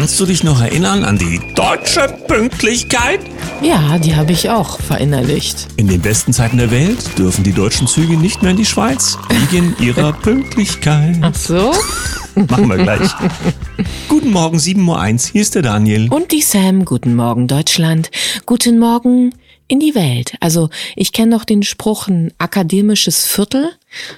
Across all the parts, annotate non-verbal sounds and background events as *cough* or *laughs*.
Kannst du dich noch erinnern an die deutsche Pünktlichkeit? Ja, die habe ich auch verinnerlicht. In den besten Zeiten der Welt dürfen die deutschen Züge nicht mehr in die Schweiz wegen ihrer *laughs* Pünktlichkeit. Ach so? Machen wir gleich. Guten Morgen, 7.01 Uhr. Hier ist der Daniel. Und die Sam. Guten Morgen, Deutschland. Guten Morgen in die Welt. Also ich kenne noch den Spruch, ein akademisches Viertel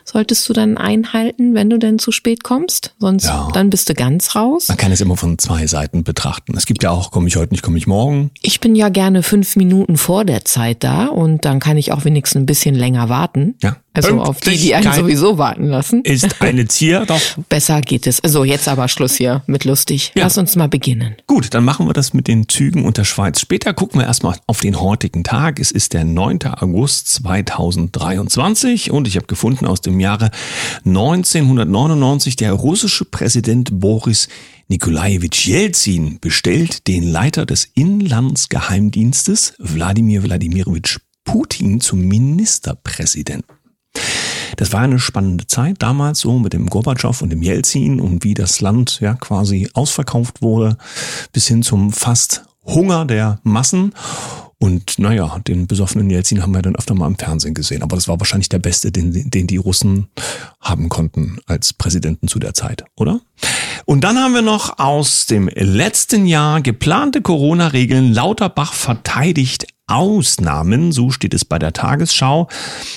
solltest du dann einhalten, wenn du denn zu spät kommst. Sonst Ja. dann bist du ganz raus. Man kann es immer von zwei Seiten betrachten. Es gibt ja auch, komme ich heute nicht, komme ich morgen. Ich bin ja gerne fünf Minuten vor der Zeit da und dann kann ich auch wenigstens ein bisschen länger warten. Ja. Also auf die, die einen sowieso warten lassen. Ist eine Zier *laughs* doch. Besser geht es. So, jetzt aber Schluss hier mit lustig. Ja. Lass uns mal beginnen. Gut, dann machen wir das mit den Zügen und der Schweiz. Später gucken wir erstmal auf den heutigen Tag. Es ist der 9. August 2023 und ich habe gefunden aus dem Jahre 1999, der russische Präsident Boris Nikolajewitsch Jelzin bestellt den Leiter des Inlandsgeheimdienstes Wladimir Wladimirovich Putin zum Ministerpräsidenten. Das war eine spannende Zeit damals so mit dem Gorbatschow und dem Jelzin und wie das Land ja quasi ausverkauft wurde bis hin zum fast Hunger der Massen. Und naja, den besoffenen Jelzin haben wir dann öfter mal im Fernsehen gesehen. Aber das war wahrscheinlich der beste, den, den die Russen haben konnten als Präsidenten zu der Zeit, oder? Und dann haben wir noch aus dem letzten Jahr geplante Corona-Regeln. Lauterbach verteidigt Ausnahmen, so steht es bei der Tagesschau.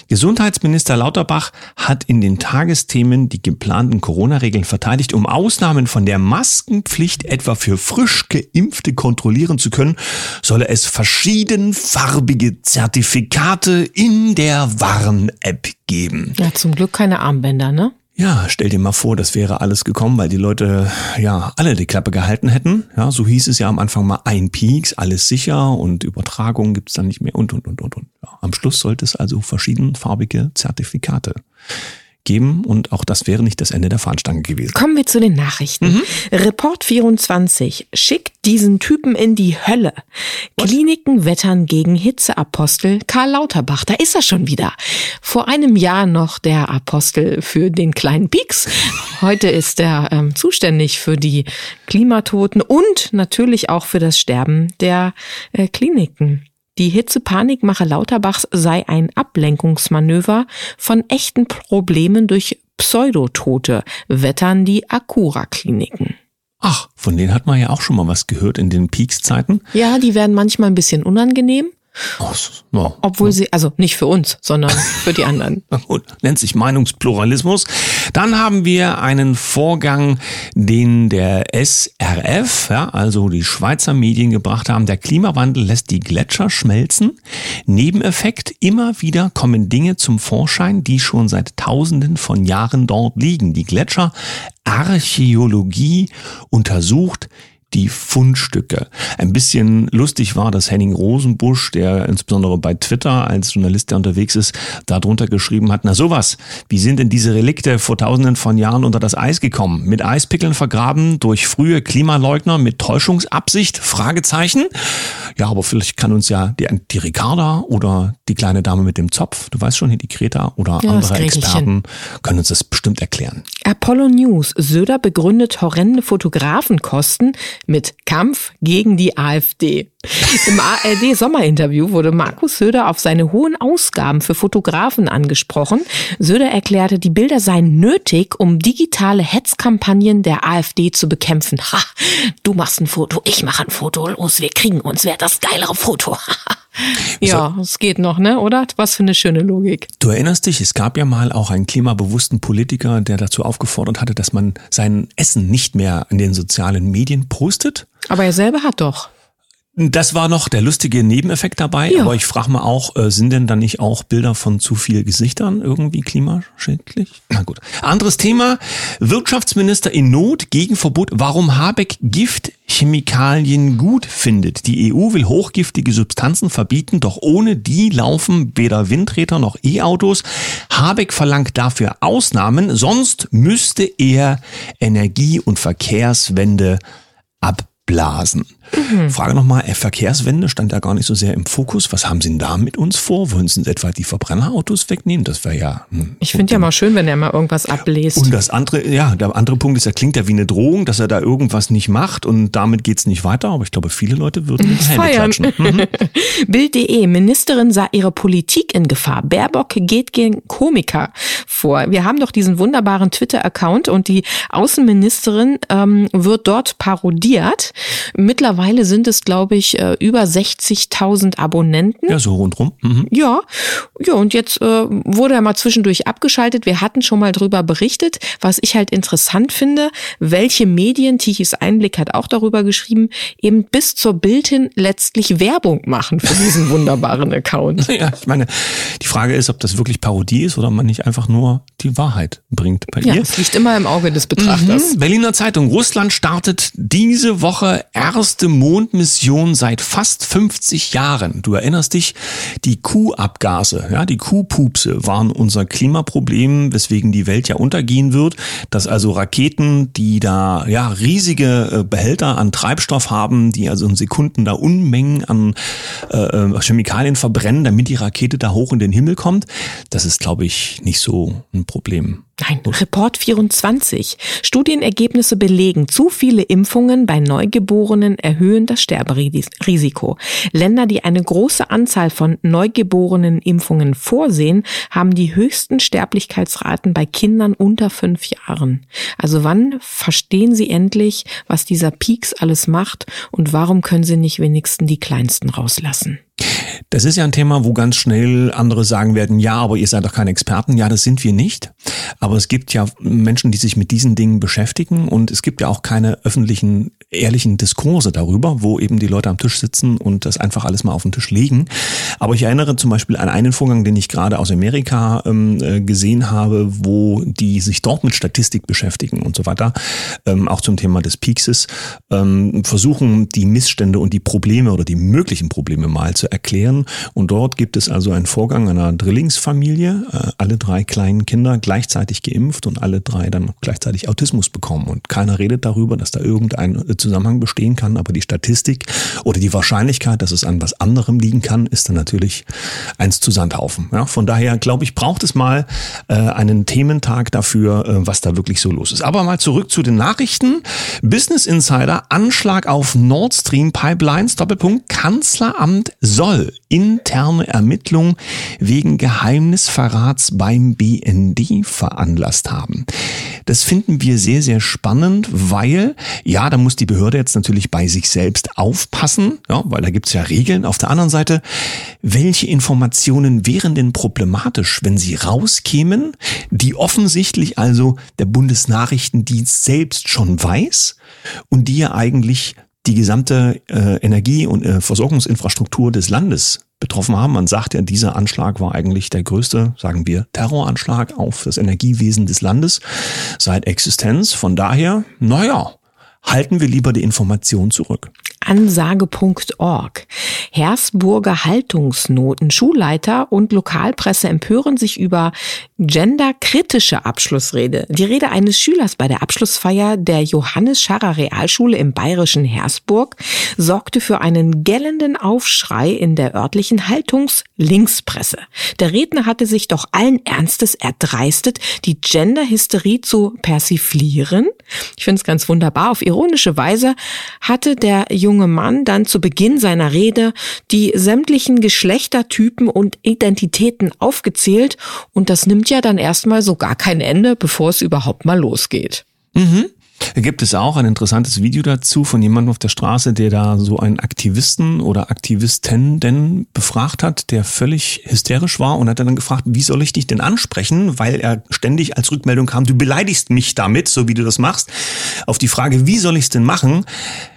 Gesundheitsminister Lauterbach hat in den Tagesthemen die geplanten Corona-Regeln verteidigt, um Ausnahmen von der Maskenpflicht etwa für frisch geimpfte kontrollieren zu können, solle es verschiedenfarbige Zertifikate in der Warn-App geben. Ja, zum Glück keine Armbänder, ne? Ja, stell dir mal vor, das wäre alles gekommen, weil die Leute ja alle die Klappe gehalten hätten. Ja, so hieß es ja am Anfang mal ein Peaks, alles sicher und Übertragung gibt's dann nicht mehr und und und und und. Ja, am Schluss sollte es also verschiedenfarbige Zertifikate geben und auch das wäre nicht das Ende der Fahnenstange gewesen. Kommen wir zu den Nachrichten. Report 24 schickt diesen Typen in die Hölle. Kliniken wettern gegen Hitzeapostel Karl Lauterbach. Da ist er schon wieder. Vor einem Jahr noch der Apostel für den kleinen Pieks. Heute ist er ähm, zuständig für die Klimatoten und natürlich auch für das Sterben der äh, Kliniken. Die Hitzepanikmache Lauterbachs sei ein Ablenkungsmanöver von echten Problemen durch Pseudotote, wettern die Akura-Kliniken. Ach, von denen hat man ja auch schon mal was gehört in den Peaks-Zeiten. Ja, die werden manchmal ein bisschen unangenehm, ja. obwohl sie, also nicht für uns, sondern für die anderen. *laughs* Gut, nennt sich Meinungspluralismus. Dann haben wir einen Vorgang, den der SRF, ja, also die Schweizer Medien gebracht haben. Der Klimawandel lässt die Gletscher schmelzen. Nebeneffekt, immer wieder kommen Dinge zum Vorschein, die schon seit tausenden von Jahren dort liegen. Die Gletscherarchäologie untersucht die Fundstücke. Ein bisschen lustig war, dass Henning Rosenbusch, der insbesondere bei Twitter als Journalist, der unterwegs ist, darunter geschrieben hat, na sowas, wie sind denn diese Relikte vor tausenden von Jahren unter das Eis gekommen? Mit Eispickeln vergraben durch frühe Klimaleugner mit Täuschungsabsicht? Fragezeichen. Ja, aber vielleicht kann uns ja die, die Ricarda oder die kleine Dame mit dem Zopf, du weißt schon, hier die Greta oder Ja, andere. Experten, können uns das bestimmt erklären. Apollo News. Söder begründet horrende Fotografenkosten mit Kampf gegen die AfD. Im ARD-Sommerinterview wurde Markus Söder auf seine hohen Ausgaben für Fotografen angesprochen. Söder erklärte, die Bilder seien nötig, um digitale Hetzkampagnen der AfD zu bekämpfen. Ha, du machst ein Foto, ich mache ein Foto, los, wir kriegen uns, wer das geilere Foto? *laughs* ja, es geht noch, ne, oder? Was für eine schöne Logik. Du erinnerst dich, es gab ja mal auch einen klimabewussten Politiker, der dazu aufgefordert hatte, dass man sein Essen nicht mehr in den sozialen Medien postet. Aber er selber hat doch. Das war noch der lustige Nebeneffekt dabei, Ja. aber ich frage mal auch, äh, sind denn da nicht auch Bilder von zu viel Gesichtern irgendwie klimaschädlich? Na gut. Anderes Thema, Wirtschaftsminister in Not gegen Verbot, warum Habeck Giftchemikalien gut findet. Die EU will hochgiftige Substanzen verbieten, doch ohne die laufen weder Windräder noch E-Autos. Habeck verlangt dafür Ausnahmen, sonst müsste er Energie- und Verkehrswende abblasen. Mhm. Frage nochmal, Verkehrswende stand ja gar nicht so sehr im Fokus. Was haben Sie denn da mit uns vor? Wollen Sie etwa die Verbrennerautos wegnehmen? Das wäre ja. Hm, ich finde ja mal schön, wenn er mal irgendwas ablest. Und das andere, ja, der andere Punkt ist, er klingt ja wie eine Drohung, dass er da irgendwas nicht macht und damit geht's nicht weiter. Aber ich glaube, viele Leute würden *laughs* ihn feiern. *laughs* Mhm. Bild.de, Ministerin sah ihre Politik in Gefahr. Baerbock geht gegen Komiker vor. Wir haben doch diesen wunderbaren Twitter-Account und die Außenministerin ähm, wird dort parodiert. Mittlerweile sind es, glaube ich, äh, über 60.000 Abonnenten. Ja, so rundrum. Mhm. Ja, ja, und jetzt äh, wurde er mal zwischendurch abgeschaltet. Wir hatten schon mal drüber berichtet. Was ich halt interessant finde, welche Medien, Tichys Einblick hat auch darüber geschrieben, eben bis zur Bild hin letztlich Werbung machen für diesen *laughs* wunderbaren Account. *laughs* Ja, ich meine, die Frage ist, ob das wirklich Parodie ist oder man nicht einfach nur die Wahrheit bringt bei ja, ihr. Es liegt immer im Auge des Betrachters. Mhm. Berliner Zeitung. Russland startet diese Woche erste Mondmission seit fast 50 Jahren. Du erinnerst dich, die Kuhabgase, ja, die Kuhpupse waren unser Klimaproblem, weswegen die Welt ja untergehen wird. Dass also Raketen, die da ja riesige äh, Behälter an Treibstoff haben, die also in Sekunden da Unmengen an äh, äh, Chemikalien verbrennen, damit die Rakete da hoch in den Himmel kommt, das ist, glaube ich, nicht so ein Problem. Nein, Report 24. Studienergebnisse belegen, zu viele Impfungen bei Neugeborenen erhöhen das Sterberisiko. Länder, die eine große Anzahl von neugeborenen Impfungen vorsehen, haben die höchsten Sterblichkeitsraten bei Kindern unter fünf Jahren. Also wann verstehen Sie endlich, was dieser Peaks alles macht und warum können Sie nicht wenigstens die Kleinsten rauslassen? Das ist ja ein Thema, wo ganz schnell andere sagen werden, ja, aber ihr seid doch keine Experten. Ja, das sind wir nicht. Aber es gibt ja Menschen, die sich mit diesen Dingen beschäftigen und es gibt ja auch keine öffentlichen, ehrlichen Diskurse darüber, wo eben die Leute am Tisch sitzen und das einfach alles mal auf den Tisch legen. Aber ich erinnere zum Beispiel an einen Vorgang, den ich gerade aus Amerika ähm, äh, gesehen habe, wo die sich dort mit Statistik beschäftigen und so weiter, ähm, auch zum Thema des Peakses, ähm, versuchen die Missstände und die Probleme oder die möglichen Probleme mal zu erklären. Und dort gibt es also einen Vorgang einer Drillingsfamilie, äh, alle drei kleinen Kinder gleichzeitig geimpft und alle drei dann gleichzeitig Autismus bekommen. Und keiner redet darüber, dass da irgendein Zusammenhang bestehen kann, aber die Statistik oder die Wahrscheinlichkeit, dass es an was anderem liegen kann, ist dann natürlich eins zu Sandhaufen. Ja, von daher glaube ich, braucht es mal äh, einen Thementag dafür, äh, was da wirklich so los ist. Aber mal zurück zu den Nachrichten. Business Insider, Anschlag auf Nord Stream Pipelines, Doppelpunkt, Kanzleramt soll interne Ermittlungen wegen Geheimnisverrats beim BND veranlasst haben. Das finden wir sehr, sehr spannend, weil, ja, da muss die Behörde jetzt natürlich bei sich selbst aufpassen, ja, weil da gibt's ja Regeln. Auf der anderen Seite, welche Informationen wären denn problematisch, wenn sie rauskämen, die offensichtlich also der Bundesnachrichtendienst selbst schon weiß und die ja eigentlich die gesamte äh, Energie- und äh, Versorgungsinfrastruktur des Landes betroffen haben. Man sagt ja, dieser Anschlag war eigentlich der größte, sagen wir, Terroranschlag auf das Energiewesen des Landes seit Existenz. Von daher, naja, halten wir lieber die Information zurück. Ansage.org. Hersburger Haltungsnoten. Schulleiter und Lokalpresse empören sich über genderkritische Abschlussrede. Die Rede eines Schülers bei der Abschlussfeier der Johannes Scharrer Realschule im bayerischen Hersburg sorgte für einen gellenden Aufschrei in der örtlichen Haltungs-Linkspresse. Der Redner hatte sich doch allen Ernstes erdreistet, die Genderhysterie zu persiflieren. Ich finde es ganz wunderbar. Auf ironische Weise hatte der junge Mann dann zu Beginn seiner Rede die sämtlichen Geschlechtertypen und Identitäten aufgezählt und das nimmt ja dann erstmal so gar kein Ende, bevor es überhaupt mal losgeht. Mhm. Da gibt es auch ein interessantes Video dazu von jemandem auf der Straße, der da so einen Aktivisten oder Aktivisten denn befragt hat, der völlig hysterisch war und hat dann gefragt, wie soll ich dich denn ansprechen, weil er ständig als Rückmeldung kam, du beleidigst mich damit, so wie du das machst. Auf die Frage, wie soll ich es denn machen,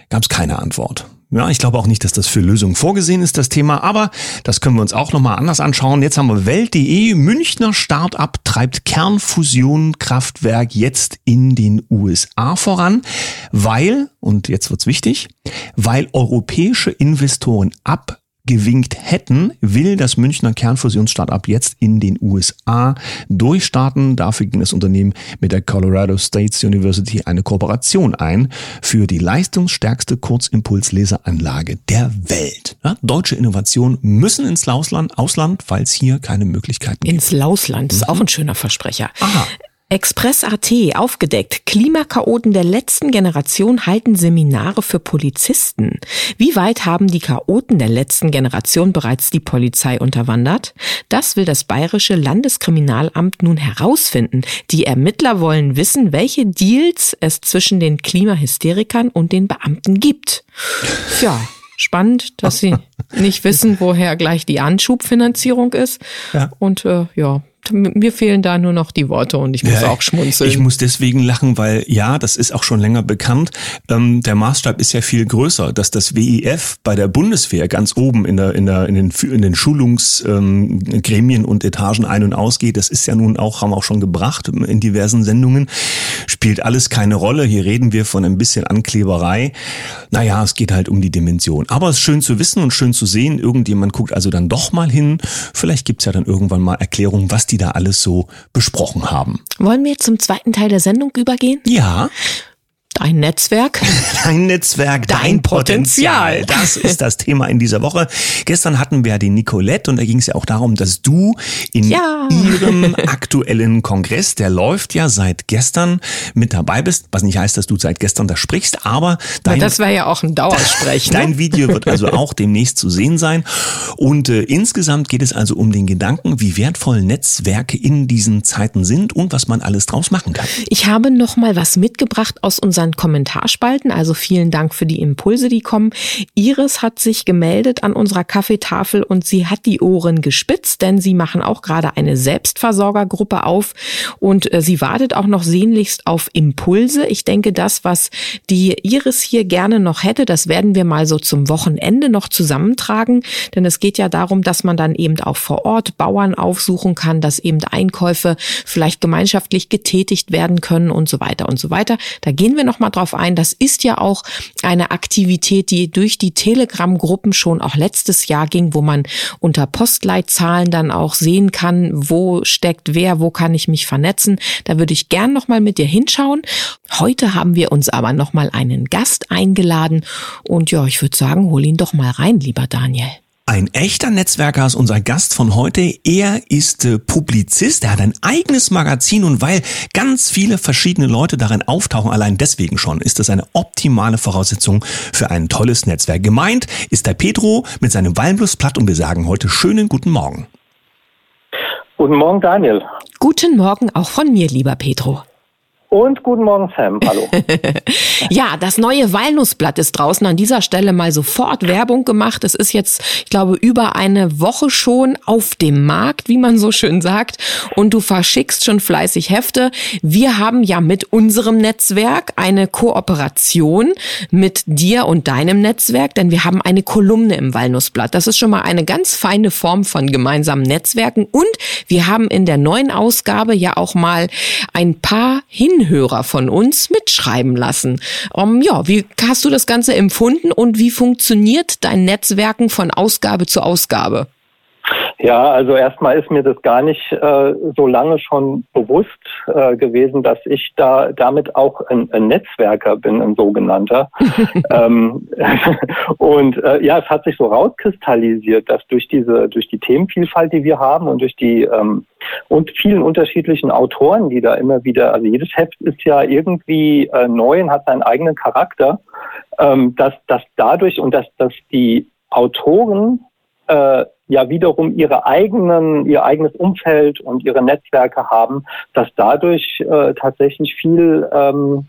gab es keine Antwort. Ja, ich glaube auch nicht, dass das für Lösungen vorgesehen ist, das Thema, aber das können wir uns auch nochmal anders anschauen. Jetzt haben wir Welt.de, Münchner Start-up treibt Kernfusionkraftwerk jetzt in den USA voran, weil, und jetzt wird's wichtig, weil europäische Investoren ab gewinkt hätten, will das Münchner Kernfusionsstart-up jetzt in den USA durchstarten. Dafür ging das Unternehmen mit der Colorado State University eine Kooperation ein für die leistungsstärkste Kurzimpulslaseranlage der Welt. Ja, deutsche Innovationen müssen ins Ausland, Ausland, falls hier keine Möglichkeiten gibt. Ins Lausland, das ist auch ein schöner Versprecher. Aha. Express.at aufgedeckt. Klimakaoten der letzten Generation halten Seminare für Polizisten. Wie weit haben die Chaoten der letzten Generation bereits die Polizei unterwandert? Das will das Bayerische Landeskriminalamt nun herausfinden. Die Ermittler wollen wissen, welche Deals es zwischen den Klimahysterikern und den Beamten gibt. Ja, spannend, dass sie *laughs* nicht wissen, woher gleich die Anschubfinanzierung ist. Ja. Und äh, ja, mir fehlen da nur noch die Worte und ich muss ja, auch schmunzeln. Ich muss deswegen lachen, weil ja, das ist auch schon länger bekannt. Ähm, der Maßstab ist ja viel größer, dass das WIF bei der Bundeswehr ganz oben in der in der in den in den Schulungsgremien ähm, und Etagen ein und ausgeht. Das ist ja nun auch haben wir auch schon gebracht in diversen Sendungen. Spielt alles keine Rolle. Hier reden wir von ein bisschen Ankleberei. Naja, es geht halt um die Dimension. Aber es ist schön zu wissen und schön zu sehen. Irgendjemand guckt also dann doch mal hin. Vielleicht gibt's ja dann irgendwann mal Erklärungen, was die da alles so besprochen haben. Wollen wir zum zweiten Teil der Sendung übergehen? Ja. Dein Netzwerk? *laughs* Dein Netzwerk, dein, dein Potenzial. Potenzial. Das ist das Thema in dieser Woche. Gestern hatten wir ja die Nicolette und da ging es ja auch darum, dass du in ja. ihrem *laughs* aktuellen Kongress, der läuft ja seit gestern, mit dabei bist. Was nicht heißt, dass du seit gestern da sprichst, aber dein, das wäre ja auch ein Dauersprechen. *laughs* dein Video wird also auch demnächst zu sehen sein. Und äh, insgesamt geht es also um den Gedanken, wie wertvoll Netzwerke in diesen Zeiten sind und was man alles draus machen kann. Ich habe noch mal was mitgebracht aus unseren unseren Kommentarspalten. Also vielen Dank für die Impulse, die kommen. Iris hat sich gemeldet an unserer Kaffeetafel und sie hat die Ohren gespitzt, denn sie machen auch gerade eine Selbstversorgergruppe auf und äh, sie wartet auch noch sehnlichst auf Impulse. Ich denke, das, was die Iris hier gerne noch hätte, das werden wir mal so zum Wochenende noch zusammentragen, denn es geht ja darum, dass man dann eben auch vor Ort Bauern aufsuchen kann, dass eben Einkäufe vielleicht gemeinschaftlich getätigt werden können und so weiter und so weiter. Da gehen wir noch mal drauf ein. Das ist ja auch eine Aktivität, die durch die Telegram-Gruppen schon auch letztes Jahr ging, wo man unter Postleitzahlen dann auch sehen kann, wo steckt wer, wo kann ich mich vernetzen. Da würde ich gern noch mal mit dir hinschauen. Heute haben wir uns aber noch mal einen Gast eingeladen und ja, ich würde sagen, hol ihn doch mal rein, lieber Daniel. Ein echter Netzwerker ist unser Gast von heute. Er ist äh, Publizist, er hat ein eigenes Magazin und weil ganz viele verschiedene Leute darin auftauchen, allein deswegen schon, ist das eine optimale Voraussetzung für ein tolles Netzwerk. Gemeint ist der Pedro mit seinem Wallenlustblatt und wir sagen heute schönen guten Morgen. Guten Morgen, Daniel. Guten Morgen auch von mir, lieber Pedro. Und guten Morgen, Sam. Hallo. *laughs* ja, das neue Walnussblatt ist draußen. An dieser Stelle mal sofort Werbung gemacht. Es ist jetzt, ich glaube, über eine Woche schon auf dem Markt, wie man so schön sagt. Und du verschickst schon fleißig Hefte. Wir haben ja mit unserem Netzwerk eine Kooperation mit dir und deinem Netzwerk, denn wir haben eine Kolumne im Walnussblatt. Das ist schon mal eine ganz feine Form von gemeinsamen Netzwerken. Und wir haben in der neuen Ausgabe ja auch mal ein paar Hinweise Hinhörer von uns mitschreiben lassen. Um, ähm, ja, wie hast du das Ganze empfunden und wie funktioniert dein Netzwerken von Ausgabe zu Ausgabe? Ja, also erstmal ist mir das gar nicht äh, so lange schon bewusst äh, gewesen, dass ich da damit auch ein, ein Netzwerker bin, ein sogenannter. *laughs* ähm, *laughs* und äh, ja, es hat sich so rauskristallisiert, dass durch diese, durch die Themenvielfalt, die wir haben und durch die ähm, und vielen unterschiedlichen Autoren, die da immer wieder, also jedes Heft ist ja irgendwie äh, neu und hat seinen eigenen Charakter, ähm, dass, dass dadurch und dass, dass die Autoren äh, ja wiederum ihre eigenen, ihr eigenes Umfeld und ihre Netzwerke haben, dass dadurch äh, tatsächlich viel, ähm,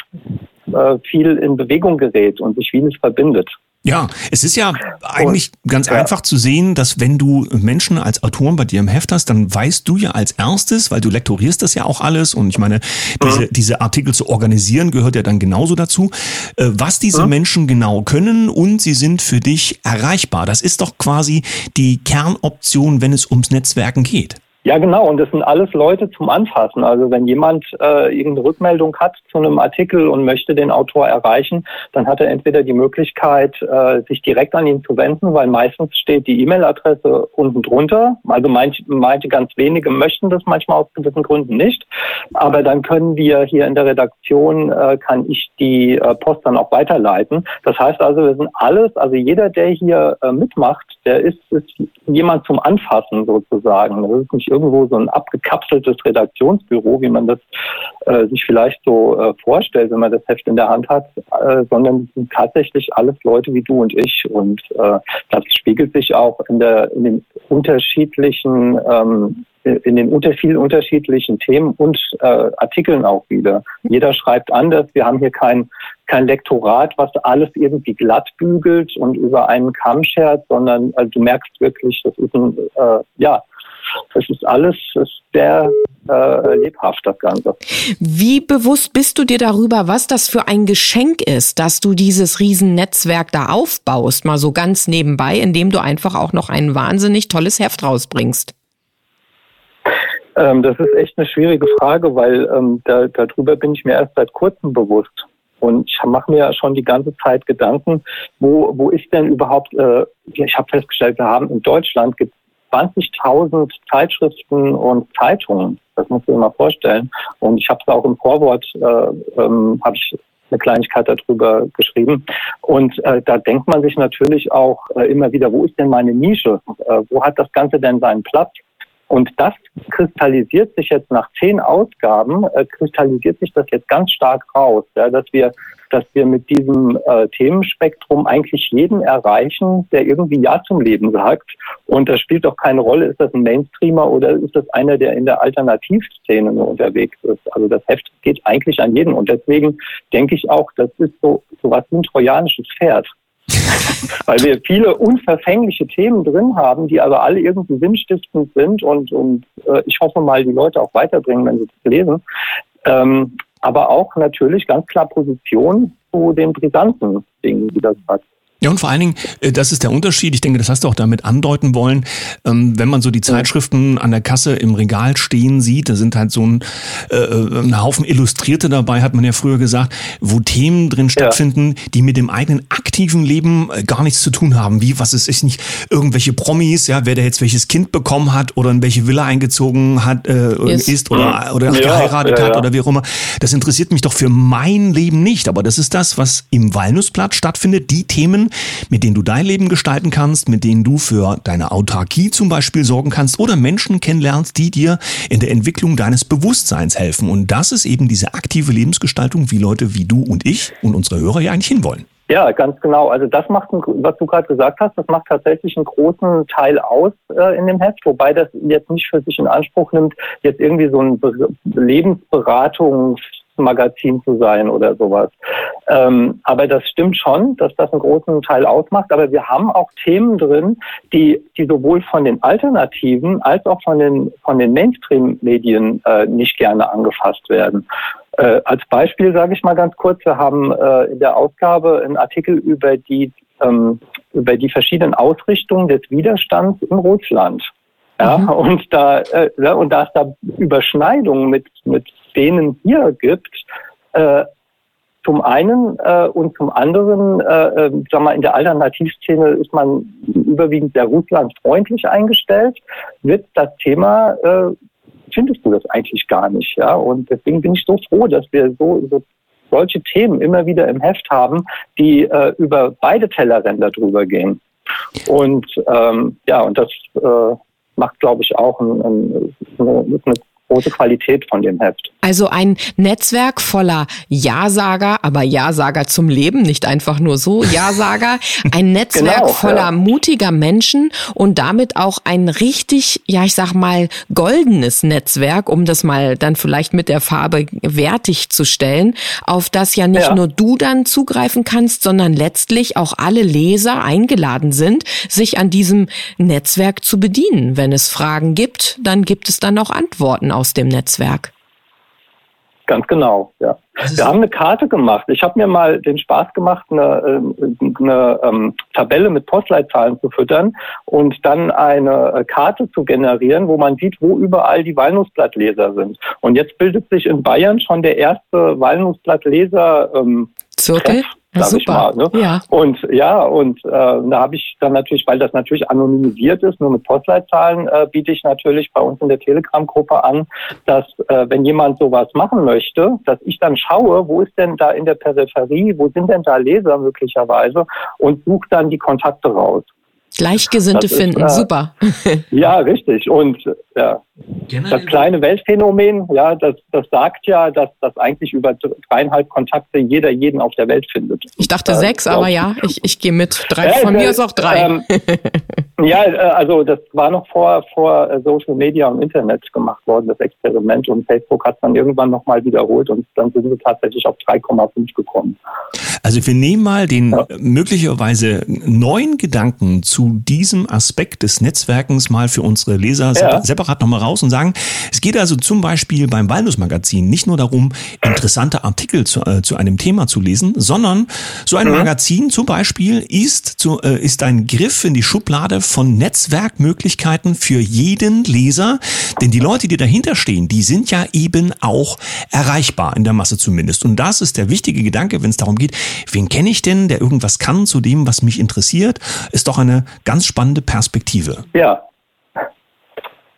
äh, viel in Bewegung gerät und sich vieles verbindet. Ja, es ist ja eigentlich und, ganz ja. einfach zu sehen, dass wenn du Menschen als Autoren bei dir im Heft hast, dann weißt du ja als erstes, weil du lektorierst das ja auch alles und ich meine, diese, mhm. diese Artikel zu organisieren gehört ja dann genauso dazu, äh, was diese mhm. Menschen genau können und sie sind für dich erreichbar. Das ist doch quasi die Kernoption, wenn es ums Netzwerken geht. Ja, genau. Und das sind alles Leute zum Anfassen. Also wenn jemand äh, irgendeine Rückmeldung hat zu einem Artikel und möchte den Autor erreichen, dann hat er entweder die Möglichkeit, äh, sich direkt an ihn zu wenden, weil meistens steht die E-Mail-Adresse unten drunter. Also manche, manche ganz wenige möchten das manchmal aus gewissen Gründen nicht. Aber dann können wir hier in der Redaktion, äh, kann ich die äh, Post dann auch weiterleiten. Das heißt also, wir sind alles, also jeder, der hier äh, mitmacht, der ist, ist jemand zum Anfassen sozusagen. Das ist nicht irgendwo so ein abgekapseltes Redaktionsbüro, wie man das äh, sich vielleicht so äh, vorstellt, wenn man das Heft in der Hand hat, äh, sondern es sind tatsächlich alles Leute wie du und ich. Und äh, das spiegelt sich auch in, der, in den unterschiedlichen ähm, in den unter vielen unterschiedlichen Themen und äh, Artikeln auch wieder. Jeder schreibt anders. Wir haben hier kein, kein Lektorat, was alles irgendwie glatt bügelt und über einen Kamm schert, sondern also du merkst wirklich, das ist ein, äh, ja, es ist alles ist sehr äh, lebhaft, das Ganze. Wie bewusst bist du dir darüber, was das für ein Geschenk ist, dass du dieses Riesennetzwerk da aufbaust, mal so ganz nebenbei, indem du einfach auch noch ein wahnsinnig tolles Heft rausbringst? Ähm, das ist echt eine schwierige Frage, weil ähm, da, darüber bin ich mir erst seit kurzem bewusst. Und ich mache mir ja schon die ganze Zeit Gedanken, wo, wo ist denn überhaupt, äh, ich habe festgestellt, wir haben in Deutschland gibt 20.000 Zeitschriften und Zeitungen. Das muss ich mir mal vorstellen. Und ich habe es auch im Vorwort, äh, ähm, habe ich eine Kleinigkeit darüber geschrieben. Und äh, da denkt man sich natürlich auch äh, immer wieder, wo ist denn meine Nische? Äh, wo hat das Ganze denn seinen Platz? Und das kristallisiert sich jetzt nach zehn Ausgaben, äh, kristallisiert sich das jetzt ganz stark raus, ja, dass wir, dass wir mit diesem äh, Themenspektrum eigentlich jeden erreichen, der irgendwie Ja zum Leben sagt. Und das spielt doch keine Rolle, ist das ein Mainstreamer oder ist das einer, der in der Alternativszene nur unterwegs ist. Also das Heft geht eigentlich an jeden. Und deswegen denke ich auch, das ist so, so was wie ein trojanisches Pferd. *laughs* Weil wir viele unverfängliche Themen drin haben, die aber alle irgendwie sinnstiftend sind und, und äh, ich hoffe mal, die Leute auch weiterbringen, wenn sie das lesen. Ähm, aber auch natürlich ganz klar Position zu den brisanten Dingen, die das hat. Ja, und vor allen Dingen, äh, das ist der Unterschied. Ich denke, das hast du auch damit andeuten wollen. Ähm, wenn man so die Zeitschriften an der Kasse im Regal stehen sieht, da sind halt so ein, äh, äh, ein Haufen Illustrierte dabei, hat man ja früher gesagt, wo Themen drin stattfinden, ja. die mit dem eigenen aktiven Leben gar nichts zu tun haben. Wie, was ist, ist nicht irgendwelche Promis, ja, wer da jetzt welches Kind bekommen hat oder in welche Villa eingezogen hat, äh, yes. ist oder, oder ja, geheiratet ja, hat oder wie auch immer. Das interessiert mich doch für mein Leben nicht. Aber das ist das, was im Walnussblatt stattfindet. Die Themen, mit denen du dein Leben gestalten kannst, mit denen du für deine Autarkie zum Beispiel sorgen kannst oder Menschen kennenlernst, die dir in der Entwicklung deines Bewusstseins helfen. Und das ist eben diese aktive Lebensgestaltung, wie Leute wie du und ich und unsere Hörer ja eigentlich hinwollen. Ja, ganz genau. Also das macht, was du gerade gesagt hast, das macht tatsächlich einen großen Teil aus äh, in dem Heft, wobei das jetzt nicht für sich in Anspruch nimmt, jetzt irgendwie so ein Be Lebensberatungs Magazin zu sein oder sowas. Ähm, aber das stimmt schon, dass das einen großen Teil ausmacht. Aber wir haben auch Themen drin, die, die sowohl von den Alternativen als auch von den, von den Mainstream-Medien äh, nicht gerne angefasst werden. Äh, als Beispiel sage ich mal ganz kurz, wir haben äh, in der Ausgabe einen Artikel über die, ähm, über die verschiedenen Ausrichtungen des Widerstands in Russland. Ja, mhm. und da, äh, und da es da Überschneidungen mit, mit denen hier gibt, äh, zum einen äh, und zum anderen, äh, äh, sag mal, in der Alternativszene ist man überwiegend sehr russlandfreundlich eingestellt, wird das Thema, äh, findest du das eigentlich gar nicht, ja? Und deswegen bin ich so froh, dass wir so, so solche Themen immer wieder im Heft haben, die äh, über beide Tellerränder drüber gehen. Und ähm, ja, und das äh, macht, glaube ich, auch ein, ein, eine, eine große Qualität von dem Heft. Also ein Netzwerk voller Ja-Sager, aber Ja-Sager zum Leben, nicht einfach nur so *laughs* Ja-Sager. Ein Netzwerk genau, voller ja. mutiger Menschen und damit auch ein richtig, ja, ich sag mal, goldenes Netzwerk, um das mal dann vielleicht mit der Farbe wertig zu stellen, auf das ja nicht ja. nur du dann zugreifen kannst, sondern letztlich auch alle Leser eingeladen sind, sich an diesem Netzwerk zu bedienen. Wenn es Fragen gibt, dann gibt es dann auch Antworten aus dem Netzwerk. Ganz genau, ja. Wir haben eine Karte gemacht. Ich habe mir mal den Spaß gemacht, eine, äh, eine ähm, Tabelle mit Postleitzahlen zu füttern und dann eine äh, Karte zu generieren, wo man sieht, wo überall die Walnussblattleser sind. Und jetzt bildet sich in Bayern schon der erste Walnussblattleser ähm, Zirkel? Sag Super. ich mal. Ne? Ja. Und ja, und äh, da habe ich dann natürlich, weil das natürlich anonymisiert ist, nur mit Postleitzahlen, äh, biete ich natürlich bei uns in der Telegram-Gruppe an, dass äh, wenn jemand sowas machen möchte, dass ich dann schaue, wo ist denn da in der Peripherie, wo sind denn da Leser möglicherweise und suche dann die Kontakte raus. Gleichgesinnte ist, finden, äh, super. *laughs* Ja, richtig. Und ja, das kleine Weltphänomen, ja, das, das sagt ja, dass das eigentlich über dreieinhalb Kontakte jeder jeden auf der Welt findet. Ich dachte äh, sechs, aber ja, ich, ich gehe mit. Drei, äh, von mir ist auch drei. Ähm, *laughs* *laughs* ja, äh, also das war noch vor, vor äh, Social Media und Internet gemacht worden, das Experiment. Und Facebook hat dann irgendwann nochmal wiederholt und dann sind wir tatsächlich auf 3,5 gekommen. Also wir nehmen mal den ja. möglicherweise neuen Gedanken zu diesem Aspekt des Netzwerkens mal für unsere Leser ja. separat nochmal raus und sagen, es geht also zum Beispiel beim Walnuss-Magazin nicht nur darum, interessante Artikel zu, äh, zu einem Thema zu lesen, sondern so ein mhm. Magazin zum Beispiel ist, zu, äh, ist ein Griff in die Schublade von Netzwerkmöglichkeiten für jeden Leser, denn die Leute, die dahinter stehen, die sind ja eben auch erreichbar, in der Masse zumindest. Und das ist der wichtige Gedanke, wenn es darum geht, wen kenne ich denn, der irgendwas kann zu dem, was mich interessiert, ist doch eine ganz spannende Perspektive. Ja,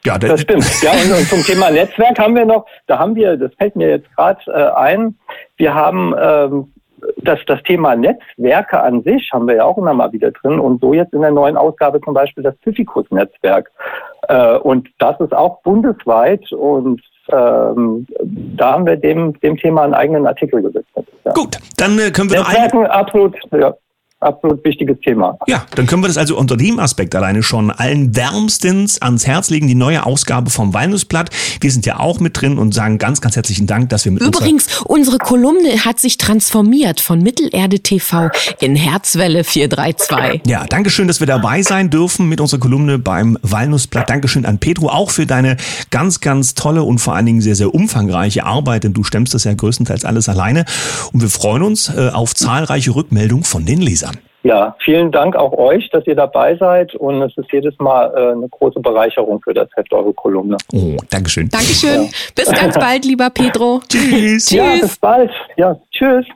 ja, das, das stimmt. Ja, und, und, zum Thema Netzwerk haben wir noch, da haben wir, das fällt mir jetzt gerade äh, ein, wir haben ähm, das, das Thema Netzwerke an sich haben wir ja auch immer mal wieder drin und so jetzt in der neuen Ausgabe zum Beispiel das Pfiffikus-Netzwerk. Äh, und das ist auch bundesweit und ähm, da haben wir dem, dem Thema einen eigenen Artikel gewidmet. Ja. Gut, dann äh, können wir Netzwerken noch ein... absolut, ja absolut wichtiges Thema. Ja, dann können wir das also unter dem Aspekt alleine schon allen wärmstens ans Herz legen, die neue Ausgabe vom Walnussblatt. Wir sind ja auch mit drin und sagen ganz, ganz herzlichen Dank, dass wir mit Übrigens, unsere Kolumne hat sich transformiert von Mittelerde TV in Herzwelle 432. Ja, danke schön, dass wir dabei sein dürfen mit unserer Kolumne beim Walnussblatt. Dankeschön an Pedro auch für deine ganz, ganz tolle und vor allen Dingen sehr, sehr umfangreiche Arbeit, denn du stemmst das ja größtenteils alles alleine. Und wir freuen uns äh, auf zahlreiche Rückmeldungen von den Lesern. Ja, vielen Dank auch euch, dass ihr dabei seid und es ist jedes Mal äh, eine große Bereicherung für das Heft eure Kolumne. Oh, Dankeschön. Dankeschön. Ja. Bis ganz bald, lieber Pedro. Tschüss. Ja, bis bald. Ja, tschüss.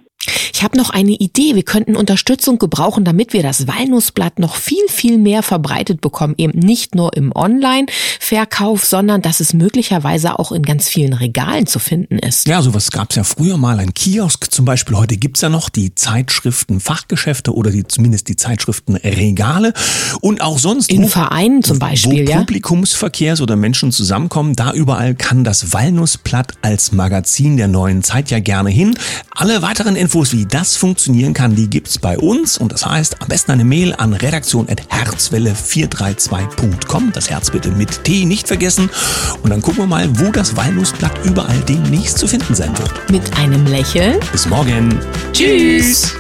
Ich habe noch eine Idee. Wir könnten Unterstützung gebrauchen, damit wir das Walnussblatt noch viel, viel mehr verbreitet bekommen. Eben nicht nur im Online-Verkauf, sondern dass es möglicherweise auch in ganz vielen Regalen zu finden ist. Ja, sowas gab es ja früher mal. Ein Kiosk zum Beispiel. Heute gibt's ja noch die Zeitschriften Fachgeschäfte oder die, zumindest die Zeitschriften Regale. Und auch sonst. In wo, Vereinen zum Beispiel, wo ja. Publikumsverkehrs oder Menschen zusammenkommen, da überall kann das Walnussblatt als Magazin der neuen Zeit ja gerne hin. Alle weiteren Infos Infos, wie das funktionieren kann, die gibt's bei uns. Und das heißt, am besten eine Mail an redaktion.herzwelle432.com. Das Herz bitte mit T nicht vergessen. Und dann gucken wir mal, wo das Walnussblatt überall demnächst zu finden sein wird. Mit einem Lächeln. Bis morgen. Tschüss.